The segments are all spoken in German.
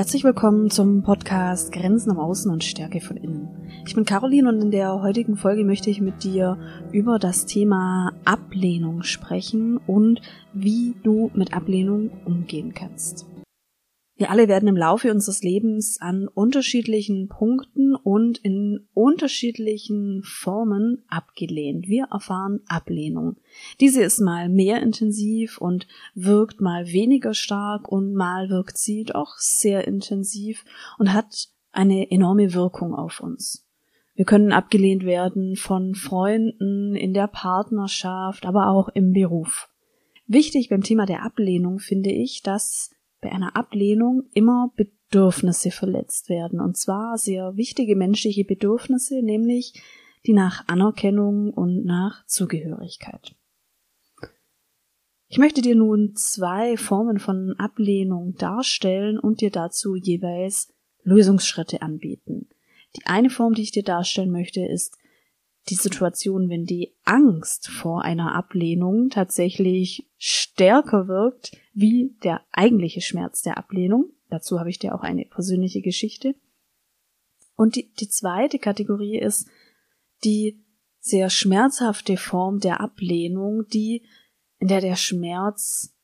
herzlich willkommen zum Podcast Grenzen am Außen und Stärke von innen. Ich bin Caroline und in der heutigen Folge möchte ich mit dir über das Thema Ablehnung sprechen und wie du mit Ablehnung umgehen kannst. Wir alle werden im Laufe unseres Lebens an unterschiedlichen Punkten und in unterschiedlichen Formen abgelehnt. Wir erfahren Ablehnung. Diese ist mal mehr intensiv und wirkt mal weniger stark und mal wirkt sie doch sehr intensiv und hat eine enorme Wirkung auf uns. Wir können abgelehnt werden von Freunden, in der Partnerschaft, aber auch im Beruf. Wichtig beim Thema der Ablehnung finde ich, dass bei einer Ablehnung immer Bedürfnisse verletzt werden. Und zwar sehr wichtige menschliche Bedürfnisse, nämlich die nach Anerkennung und nach Zugehörigkeit. Ich möchte dir nun zwei Formen von Ablehnung darstellen und dir dazu jeweils Lösungsschritte anbieten. Die eine Form, die ich dir darstellen möchte, ist die Situation, wenn die Angst vor einer Ablehnung tatsächlich stärker wirkt wie der eigentliche Schmerz der Ablehnung. Dazu habe ich dir auch eine persönliche Geschichte. Und die, die zweite Kategorie ist die sehr schmerzhafte Form der Ablehnung, die, in der der Schmerz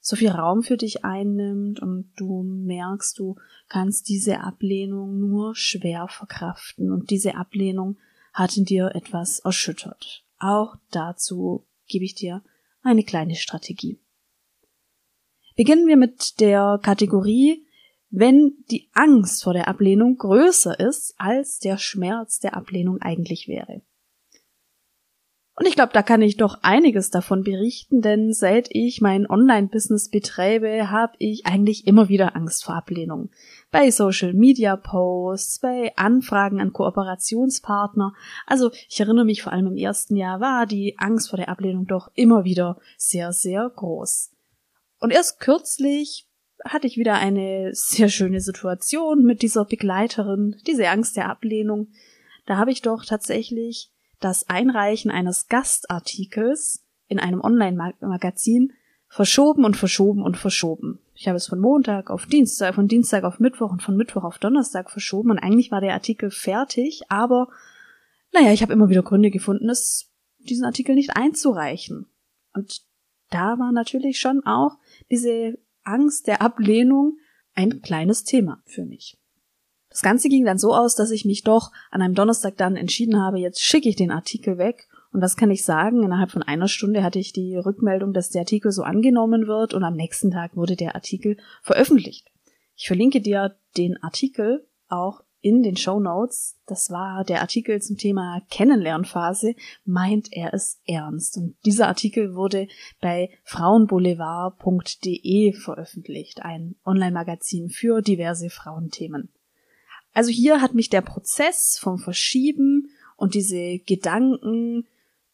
so viel Raum für dich einnimmt und du merkst, du kannst diese Ablehnung nur schwer verkraften und diese Ablehnung hat in dir etwas erschüttert. Auch dazu gebe ich dir eine kleine Strategie. Beginnen wir mit der Kategorie, wenn die Angst vor der Ablehnung größer ist, als der Schmerz der Ablehnung eigentlich wäre. Und ich glaube, da kann ich doch einiges davon berichten, denn seit ich mein Online-Business betreibe, habe ich eigentlich immer wieder Angst vor Ablehnung. Bei Social-Media-Posts, bei Anfragen an Kooperationspartner. Also ich erinnere mich vor allem im ersten Jahr war die Angst vor der Ablehnung doch immer wieder sehr, sehr groß. Und erst kürzlich hatte ich wieder eine sehr schöne Situation mit dieser Begleiterin, diese Angst der Ablehnung. Da habe ich doch tatsächlich das Einreichen eines Gastartikels in einem Online-Magazin verschoben und verschoben und verschoben. Ich habe es von Montag auf Dienstag, von Dienstag auf Mittwoch und von Mittwoch auf Donnerstag verschoben und eigentlich war der Artikel fertig, aber naja, ich habe immer wieder Gründe gefunden, es, diesen Artikel nicht einzureichen. Und da war natürlich schon auch diese Angst der Ablehnung ein kleines Thema für mich. Das Ganze ging dann so aus, dass ich mich doch an einem Donnerstag dann entschieden habe, jetzt schicke ich den Artikel weg. Und was kann ich sagen? Innerhalb von einer Stunde hatte ich die Rückmeldung, dass der Artikel so angenommen wird und am nächsten Tag wurde der Artikel veröffentlicht. Ich verlinke dir den Artikel auch in den Show Notes. Das war der Artikel zum Thema Kennenlernphase. Meint er es ernst? Und dieser Artikel wurde bei frauenboulevard.de veröffentlicht, ein Online-Magazin für diverse Frauenthemen. Also hier hat mich der Prozess vom Verschieben und diese Gedanken,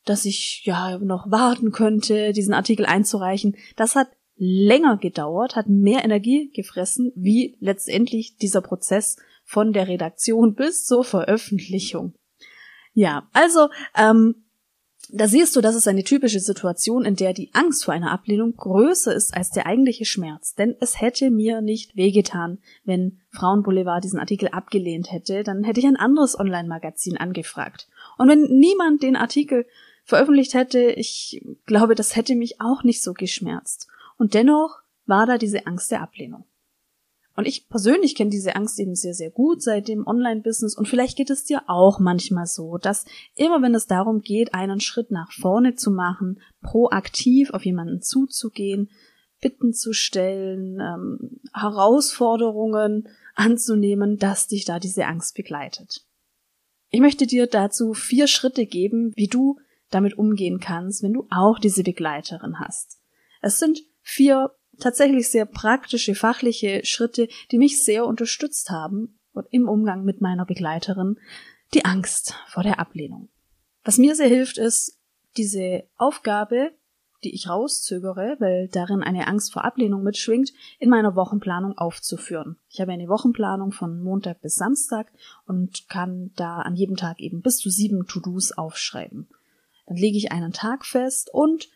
dass ich ja noch warten könnte, diesen Artikel einzureichen, das hat länger gedauert, hat mehr Energie gefressen, wie letztendlich dieser Prozess von der Redaktion bis zur Veröffentlichung. Ja, also ähm, da siehst du, das ist eine typische Situation, in der die Angst vor einer Ablehnung größer ist als der eigentliche Schmerz. Denn es hätte mir nicht wehgetan, wenn Frauenboulevard diesen Artikel abgelehnt hätte, dann hätte ich ein anderes Online-Magazin angefragt. Und wenn niemand den Artikel veröffentlicht hätte, ich glaube, das hätte mich auch nicht so geschmerzt. Und dennoch war da diese Angst der Ablehnung. Und ich persönlich kenne diese Angst eben sehr, sehr gut seit dem Online-Business und vielleicht geht es dir auch manchmal so, dass immer wenn es darum geht, einen Schritt nach vorne zu machen, proaktiv auf jemanden zuzugehen, Bitten zu stellen, ähm, Herausforderungen anzunehmen, dass dich da diese Angst begleitet. Ich möchte dir dazu vier Schritte geben, wie du damit umgehen kannst, wenn du auch diese Begleiterin hast. Es sind vier tatsächlich sehr praktische, fachliche Schritte, die mich sehr unterstützt haben und im Umgang mit meiner Begleiterin die Angst vor der Ablehnung. Was mir sehr hilft, ist, diese Aufgabe, die ich rauszögere, weil darin eine Angst vor Ablehnung mitschwingt, in meiner Wochenplanung aufzuführen. Ich habe eine Wochenplanung von Montag bis Samstag und kann da an jedem Tag eben bis zu sieben To-Dos aufschreiben. Dann lege ich einen Tag fest und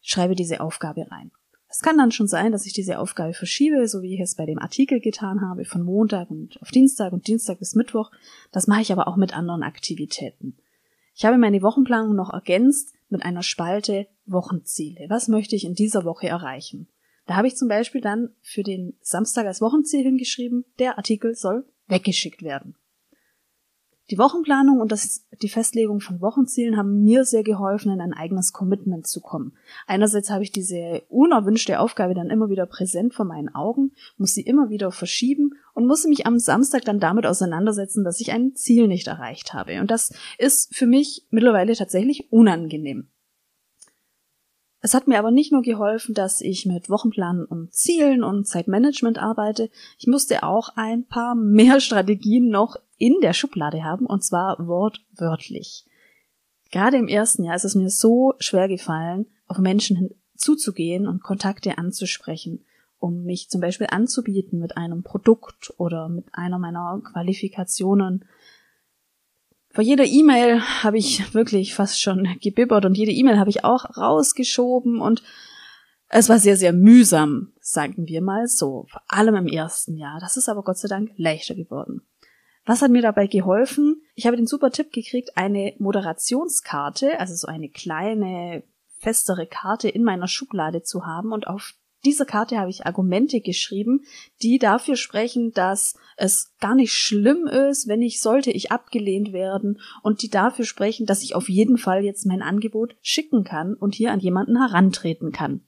schreibe diese Aufgabe rein. Es kann dann schon sein, dass ich diese Aufgabe verschiebe, so wie ich es bei dem Artikel getan habe, von Montag und auf Dienstag und Dienstag bis Mittwoch. Das mache ich aber auch mit anderen Aktivitäten. Ich habe meine Wochenplanung noch ergänzt mit einer Spalte Wochenziele. Was möchte ich in dieser Woche erreichen? Da habe ich zum Beispiel dann für den Samstag als Wochenziel hingeschrieben, der Artikel soll weggeschickt werden. Die Wochenplanung und das, die Festlegung von Wochenzielen haben mir sehr geholfen, in ein eigenes Commitment zu kommen. Einerseits habe ich diese unerwünschte Aufgabe dann immer wieder präsent vor meinen Augen, muss sie immer wieder verschieben und musste mich am Samstag dann damit auseinandersetzen, dass ich ein Ziel nicht erreicht habe. Und das ist für mich mittlerweile tatsächlich unangenehm. Es hat mir aber nicht nur geholfen, dass ich mit Wochenplanen und Zielen und Zeitmanagement arbeite, ich musste auch ein paar mehr Strategien noch in der Schublade haben, und zwar wortwörtlich. Gerade im ersten Jahr ist es mir so schwer gefallen, auf Menschen zuzugehen und Kontakte anzusprechen, um mich zum Beispiel anzubieten mit einem Produkt oder mit einer meiner Qualifikationen vor jeder E-Mail habe ich wirklich fast schon gebibbert und jede E-Mail habe ich auch rausgeschoben und es war sehr, sehr mühsam, sagen wir mal so, vor allem im ersten Jahr. Das ist aber Gott sei Dank leichter geworden. Was hat mir dabei geholfen? Ich habe den super Tipp gekriegt, eine Moderationskarte, also so eine kleine, festere Karte in meiner Schublade zu haben und auf dieser Karte habe ich Argumente geschrieben, die dafür sprechen, dass es gar nicht schlimm ist, wenn ich sollte ich abgelehnt werden und die dafür sprechen, dass ich auf jeden Fall jetzt mein Angebot schicken kann und hier an jemanden herantreten kann.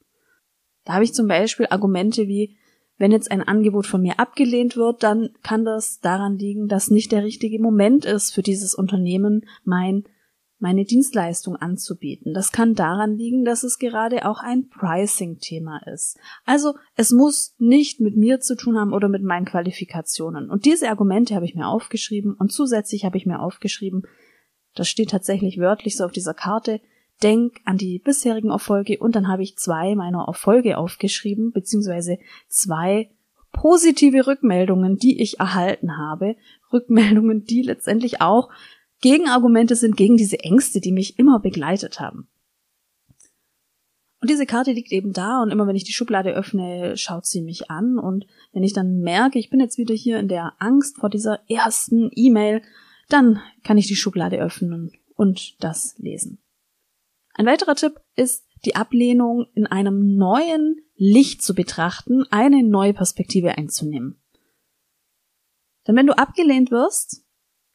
Da habe ich zum Beispiel Argumente wie, wenn jetzt ein Angebot von mir abgelehnt wird, dann kann das daran liegen, dass nicht der richtige Moment ist für dieses Unternehmen, mein meine Dienstleistung anzubieten. Das kann daran liegen, dass es gerade auch ein Pricing-Thema ist. Also es muss nicht mit mir zu tun haben oder mit meinen Qualifikationen. Und diese Argumente habe ich mir aufgeschrieben und zusätzlich habe ich mir aufgeschrieben, das steht tatsächlich wörtlich so auf dieser Karte, denk an die bisherigen Erfolge und dann habe ich zwei meiner Erfolge aufgeschrieben, beziehungsweise zwei positive Rückmeldungen, die ich erhalten habe. Rückmeldungen, die letztendlich auch Gegenargumente sind gegen diese Ängste, die mich immer begleitet haben. Und diese Karte liegt eben da und immer wenn ich die Schublade öffne, schaut sie mich an und wenn ich dann merke, ich bin jetzt wieder hier in der Angst vor dieser ersten E-Mail, dann kann ich die Schublade öffnen und das lesen. Ein weiterer Tipp ist, die Ablehnung in einem neuen Licht zu betrachten, eine neue Perspektive einzunehmen. Denn wenn du abgelehnt wirst,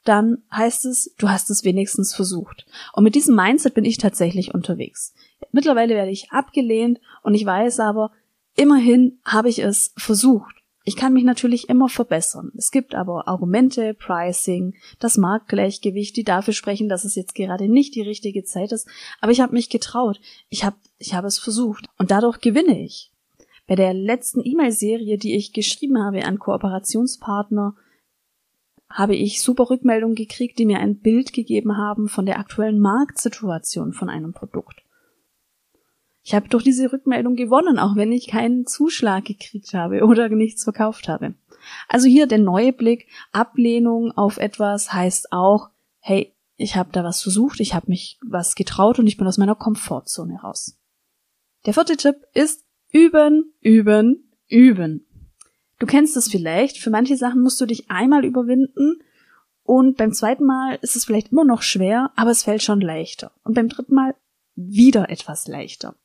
dann heißt es, du hast es wenigstens versucht. Und mit diesem Mindset bin ich tatsächlich unterwegs. Mittlerweile werde ich abgelehnt und ich weiß aber, immerhin habe ich es versucht. Ich kann mich natürlich immer verbessern. Es gibt aber Argumente, Pricing, das Marktgleichgewicht, die dafür sprechen, dass es jetzt gerade nicht die richtige Zeit ist. Aber ich habe mich getraut. Ich habe ich habe es versucht. Und dadurch gewinne ich. Bei der letzten E-Mail-Serie, die ich geschrieben habe an Kooperationspartner, habe ich super Rückmeldungen gekriegt, die mir ein Bild gegeben haben von der aktuellen Marktsituation von einem Produkt. Ich habe durch diese Rückmeldung gewonnen, auch wenn ich keinen Zuschlag gekriegt habe oder nichts verkauft habe. Also hier der neue Blick, Ablehnung auf etwas heißt auch, hey, ich habe da was versucht, ich habe mich was getraut und ich bin aus meiner Komfortzone raus. Der vierte Tipp ist üben, üben, üben. Du kennst es vielleicht. Für manche Sachen musst du dich einmal überwinden und beim zweiten Mal ist es vielleicht immer noch schwer, aber es fällt schon leichter. Und beim dritten Mal wieder etwas leichter.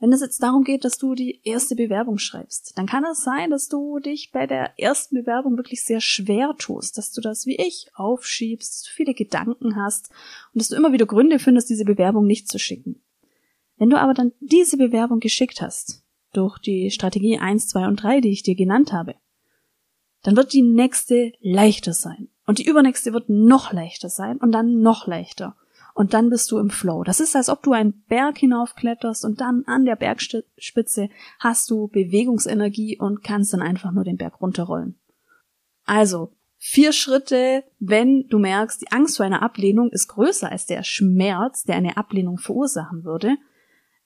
Wenn es jetzt darum geht, dass du die erste Bewerbung schreibst, dann kann es sein, dass du dich bei der ersten Bewerbung wirklich sehr schwer tust, dass du das wie ich aufschiebst, dass du viele Gedanken hast und dass du immer wieder Gründe findest, diese Bewerbung nicht zu schicken. Wenn du aber dann diese Bewerbung geschickt hast, durch die Strategie 1, 2 und 3, die ich dir genannt habe, dann wird die nächste leichter sein. Und die übernächste wird noch leichter sein und dann noch leichter. Und dann bist du im Flow. Das ist, als ob du einen Berg hinaufkletterst und dann an der Bergspitze hast du Bewegungsenergie und kannst dann einfach nur den Berg runterrollen. Also, Vier Schritte, wenn du merkst, die Angst vor einer Ablehnung ist größer als der Schmerz, der eine Ablehnung verursachen würde.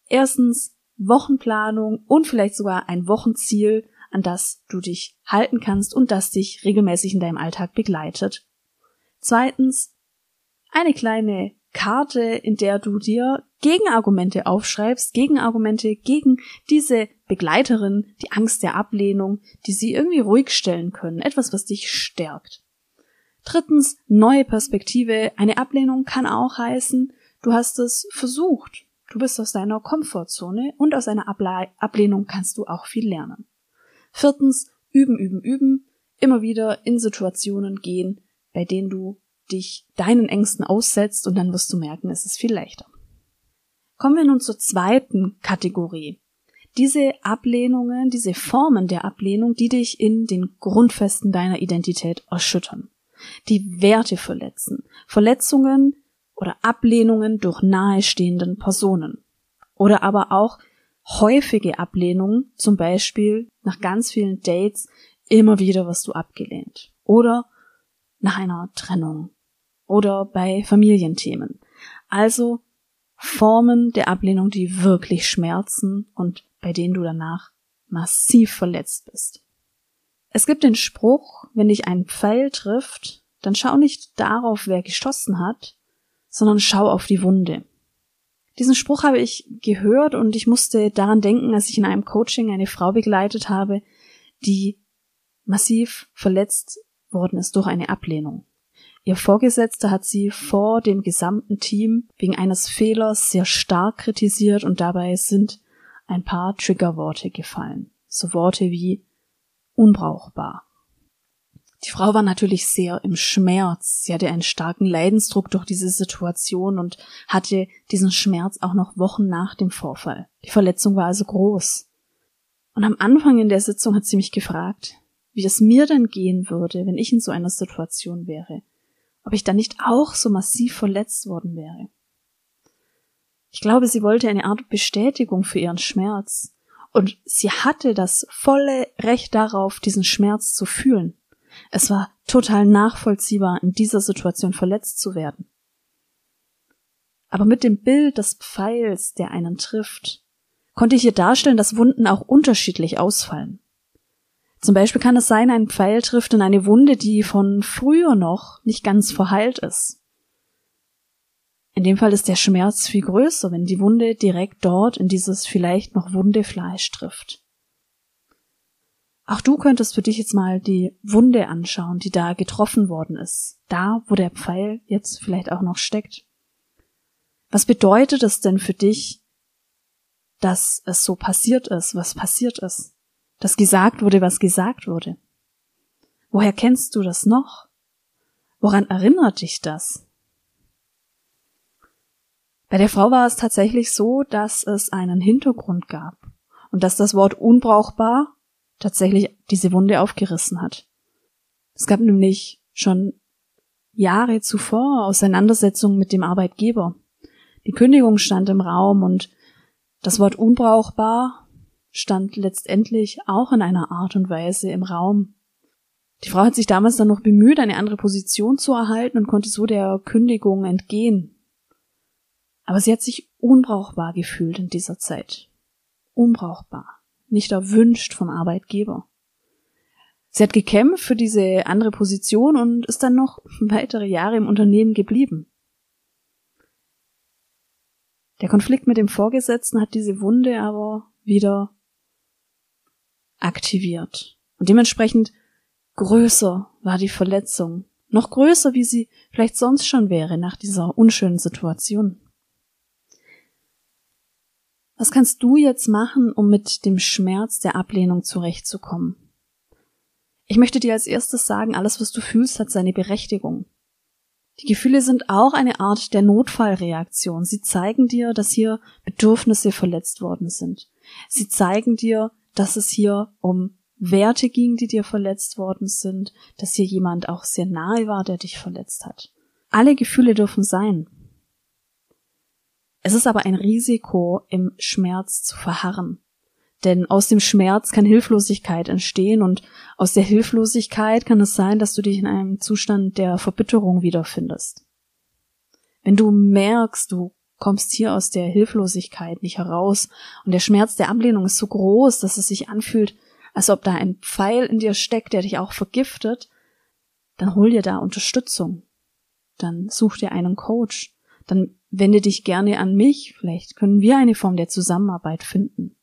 Erstens Wochenplanung und vielleicht sogar ein Wochenziel, an das du dich halten kannst und das dich regelmäßig in deinem Alltag begleitet. Zweitens eine kleine Karte, in der du dir Gegenargumente aufschreibst, Gegenargumente gegen diese Begleiterin, die Angst der Ablehnung, die sie irgendwie ruhig stellen können, etwas, was dich stärkt. Drittens, neue Perspektive. Eine Ablehnung kann auch heißen, du hast es versucht. Du bist aus deiner Komfortzone und aus einer Able Ablehnung kannst du auch viel lernen. Viertens, üben, üben, üben. Immer wieder in Situationen gehen, bei denen du dich deinen Ängsten aussetzt und dann wirst du merken, es ist viel leichter. Kommen wir nun zur zweiten Kategorie. Diese Ablehnungen, diese Formen der Ablehnung, die dich in den Grundfesten deiner Identität erschüttern, die Werte verletzen, Verletzungen oder Ablehnungen durch nahestehenden Personen oder aber auch häufige Ablehnungen, zum Beispiel nach ganz vielen Dates immer wieder wirst du abgelehnt oder nach einer Trennung oder bei Familienthemen. Also Formen der Ablehnung, die wirklich schmerzen und bei denen du danach massiv verletzt bist. Es gibt den Spruch, wenn dich ein Pfeil trifft, dann schau nicht darauf, wer geschossen hat, sondern schau auf die Wunde. Diesen Spruch habe ich gehört und ich musste daran denken, als ich in einem Coaching eine Frau begleitet habe, die massiv verletzt worden ist durch eine Ablehnung. Ihr Vorgesetzter hat sie vor dem gesamten Team wegen eines Fehlers sehr stark kritisiert und dabei sind ein paar Triggerworte gefallen. So Worte wie unbrauchbar. Die Frau war natürlich sehr im Schmerz. Sie hatte einen starken Leidensdruck durch diese Situation und hatte diesen Schmerz auch noch Wochen nach dem Vorfall. Die Verletzung war also groß. Und am Anfang in der Sitzung hat sie mich gefragt, wie es mir denn gehen würde, wenn ich in so einer Situation wäre ob ich dann nicht auch so massiv verletzt worden wäre. Ich glaube, sie wollte eine Art Bestätigung für ihren Schmerz. Und sie hatte das volle Recht darauf, diesen Schmerz zu fühlen. Es war total nachvollziehbar, in dieser Situation verletzt zu werden. Aber mit dem Bild des Pfeils, der einen trifft, konnte ich ihr darstellen, dass Wunden auch unterschiedlich ausfallen. Zum Beispiel kann es sein, ein Pfeil trifft in eine Wunde, die von früher noch nicht ganz verheilt ist. In dem Fall ist der Schmerz viel größer, wenn die Wunde direkt dort in dieses vielleicht noch wunde Fleisch trifft. Auch du könntest für dich jetzt mal die Wunde anschauen, die da getroffen worden ist. Da, wo der Pfeil jetzt vielleicht auch noch steckt. Was bedeutet es denn für dich, dass es so passiert ist, was passiert ist? dass gesagt wurde, was gesagt wurde. Woher kennst du das noch? Woran erinnert dich das? Bei der Frau war es tatsächlich so, dass es einen Hintergrund gab und dass das Wort unbrauchbar tatsächlich diese Wunde aufgerissen hat. Es gab nämlich schon Jahre zuvor Auseinandersetzungen mit dem Arbeitgeber. Die Kündigung stand im Raum und das Wort unbrauchbar stand letztendlich auch in einer Art und Weise im Raum. Die Frau hat sich damals dann noch bemüht, eine andere Position zu erhalten und konnte so der Kündigung entgehen. Aber sie hat sich unbrauchbar gefühlt in dieser Zeit. Unbrauchbar. Nicht erwünscht vom Arbeitgeber. Sie hat gekämpft für diese andere Position und ist dann noch weitere Jahre im Unternehmen geblieben. Der Konflikt mit dem Vorgesetzten hat diese Wunde aber wieder aktiviert. Und dementsprechend größer war die Verletzung. Noch größer, wie sie vielleicht sonst schon wäre nach dieser unschönen Situation. Was kannst du jetzt machen, um mit dem Schmerz der Ablehnung zurechtzukommen? Ich möchte dir als erstes sagen, alles, was du fühlst, hat seine Berechtigung. Die Gefühle sind auch eine Art der Notfallreaktion. Sie zeigen dir, dass hier Bedürfnisse verletzt worden sind. Sie zeigen dir, dass es hier um Werte ging, die dir verletzt worden sind, dass hier jemand auch sehr nahe war, der dich verletzt hat. Alle Gefühle dürfen sein. Es ist aber ein Risiko, im Schmerz zu verharren. Denn aus dem Schmerz kann Hilflosigkeit entstehen und aus der Hilflosigkeit kann es sein, dass du dich in einem Zustand der Verbitterung wiederfindest. Wenn du merkst, du kommst hier aus der Hilflosigkeit nicht heraus und der Schmerz der Ablehnung ist so groß, dass es sich anfühlt, als ob da ein Pfeil in dir steckt, der dich auch vergiftet, dann hol dir da Unterstützung. Dann such dir einen Coach. Dann wende dich gerne an mich. Vielleicht können wir eine Form der Zusammenarbeit finden.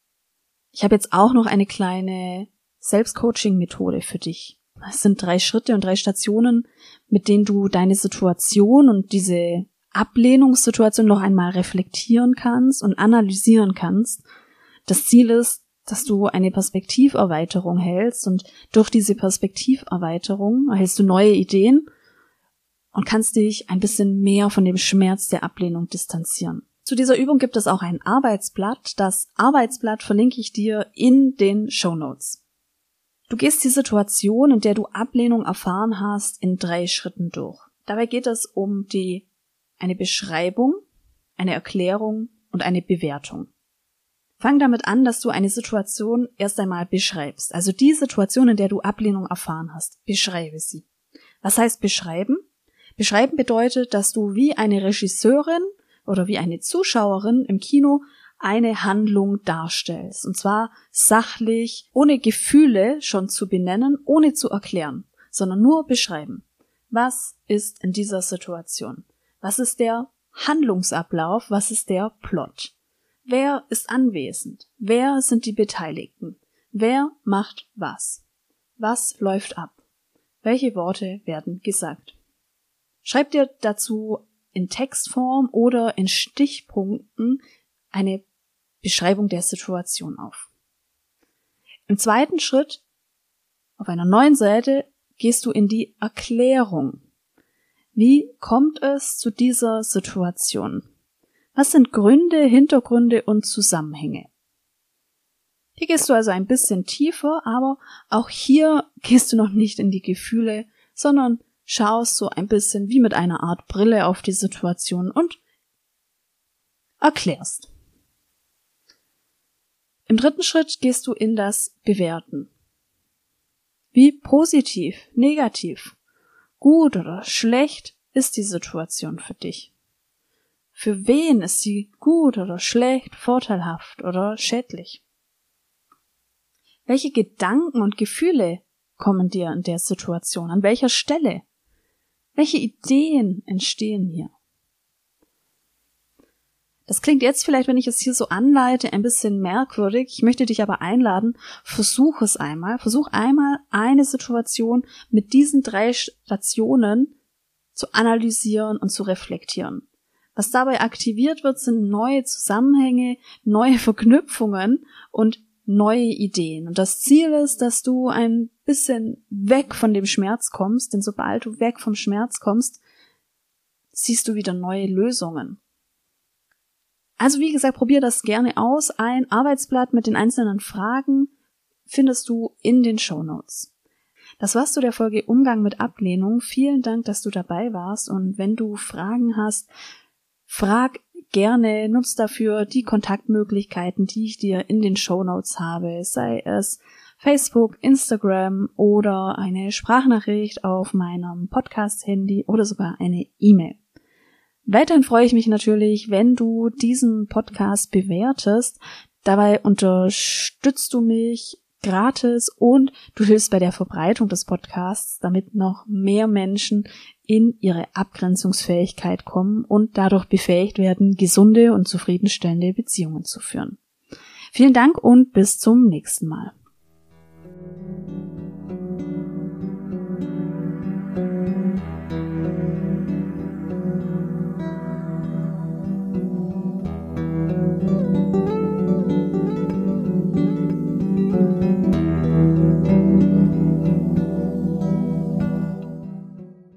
Ich habe jetzt auch noch eine kleine Selbstcoaching-Methode für dich. Es sind drei Schritte und drei Stationen, mit denen du deine Situation und diese Ablehnungssituation noch einmal reflektieren kannst und analysieren kannst. Das Ziel ist, dass du eine Perspektiverweiterung hältst und durch diese Perspektiverweiterung erhältst du neue Ideen und kannst dich ein bisschen mehr von dem Schmerz der Ablehnung distanzieren. Zu dieser Übung gibt es auch ein Arbeitsblatt. Das Arbeitsblatt verlinke ich dir in den Show Notes. Du gehst die Situation, in der du Ablehnung erfahren hast, in drei Schritten durch. Dabei geht es um die, eine Beschreibung, eine Erklärung und eine Bewertung. Fang damit an, dass du eine Situation erst einmal beschreibst. Also die Situation, in der du Ablehnung erfahren hast, beschreibe sie. Was heißt beschreiben? Beschreiben bedeutet, dass du wie eine Regisseurin oder wie eine Zuschauerin im Kino eine Handlung darstellst. Und zwar sachlich, ohne Gefühle schon zu benennen, ohne zu erklären, sondern nur beschreiben. Was ist in dieser Situation? Was ist der Handlungsablauf? Was ist der Plot? Wer ist anwesend? Wer sind die Beteiligten? Wer macht was? Was läuft ab? Welche Worte werden gesagt? Schreib dir dazu in Textform oder in Stichpunkten eine Beschreibung der Situation auf. Im zweiten Schritt, auf einer neuen Seite, gehst du in die Erklärung. Wie kommt es zu dieser Situation? Was sind Gründe, Hintergründe und Zusammenhänge? Hier gehst du also ein bisschen tiefer, aber auch hier gehst du noch nicht in die Gefühle, sondern schaust so ein bisschen wie mit einer Art Brille auf die Situation und erklärst. Im dritten Schritt gehst du in das Bewerten. Wie positiv, negativ, gut oder schlecht ist die Situation für dich? Für wen ist sie gut oder schlecht, vorteilhaft oder schädlich? Welche Gedanken und Gefühle kommen dir in der Situation? An welcher Stelle? Welche Ideen entstehen hier? Das klingt jetzt vielleicht, wenn ich es hier so anleite, ein bisschen merkwürdig. Ich möchte dich aber einladen, versuch es einmal. Versuch einmal eine Situation mit diesen drei Stationen zu analysieren und zu reflektieren. Was dabei aktiviert wird, sind neue Zusammenhänge, neue Verknüpfungen und neue Ideen. Und das Ziel ist, dass du ein bisschen weg von dem Schmerz kommst, denn sobald du weg vom Schmerz kommst, siehst du wieder neue Lösungen. Also wie gesagt, probier das gerne aus. Ein Arbeitsblatt mit den einzelnen Fragen findest du in den Show Notes. Das war's zu der Folge Umgang mit Ablehnung. Vielen Dank, dass du dabei warst und wenn du Fragen hast, Frag gerne, nutz dafür die Kontaktmöglichkeiten, die ich dir in den Show Notes habe, sei es Facebook, Instagram oder eine Sprachnachricht auf meinem Podcast-Handy oder sogar eine E-Mail. Weiterhin freue ich mich natürlich, wenn du diesen Podcast bewertest. Dabei unterstützt du mich gratis und du hilfst bei der Verbreitung des Podcasts, damit noch mehr Menschen in ihre Abgrenzungsfähigkeit kommen und dadurch befähigt werden, gesunde und zufriedenstellende Beziehungen zu führen. Vielen Dank und bis zum nächsten Mal.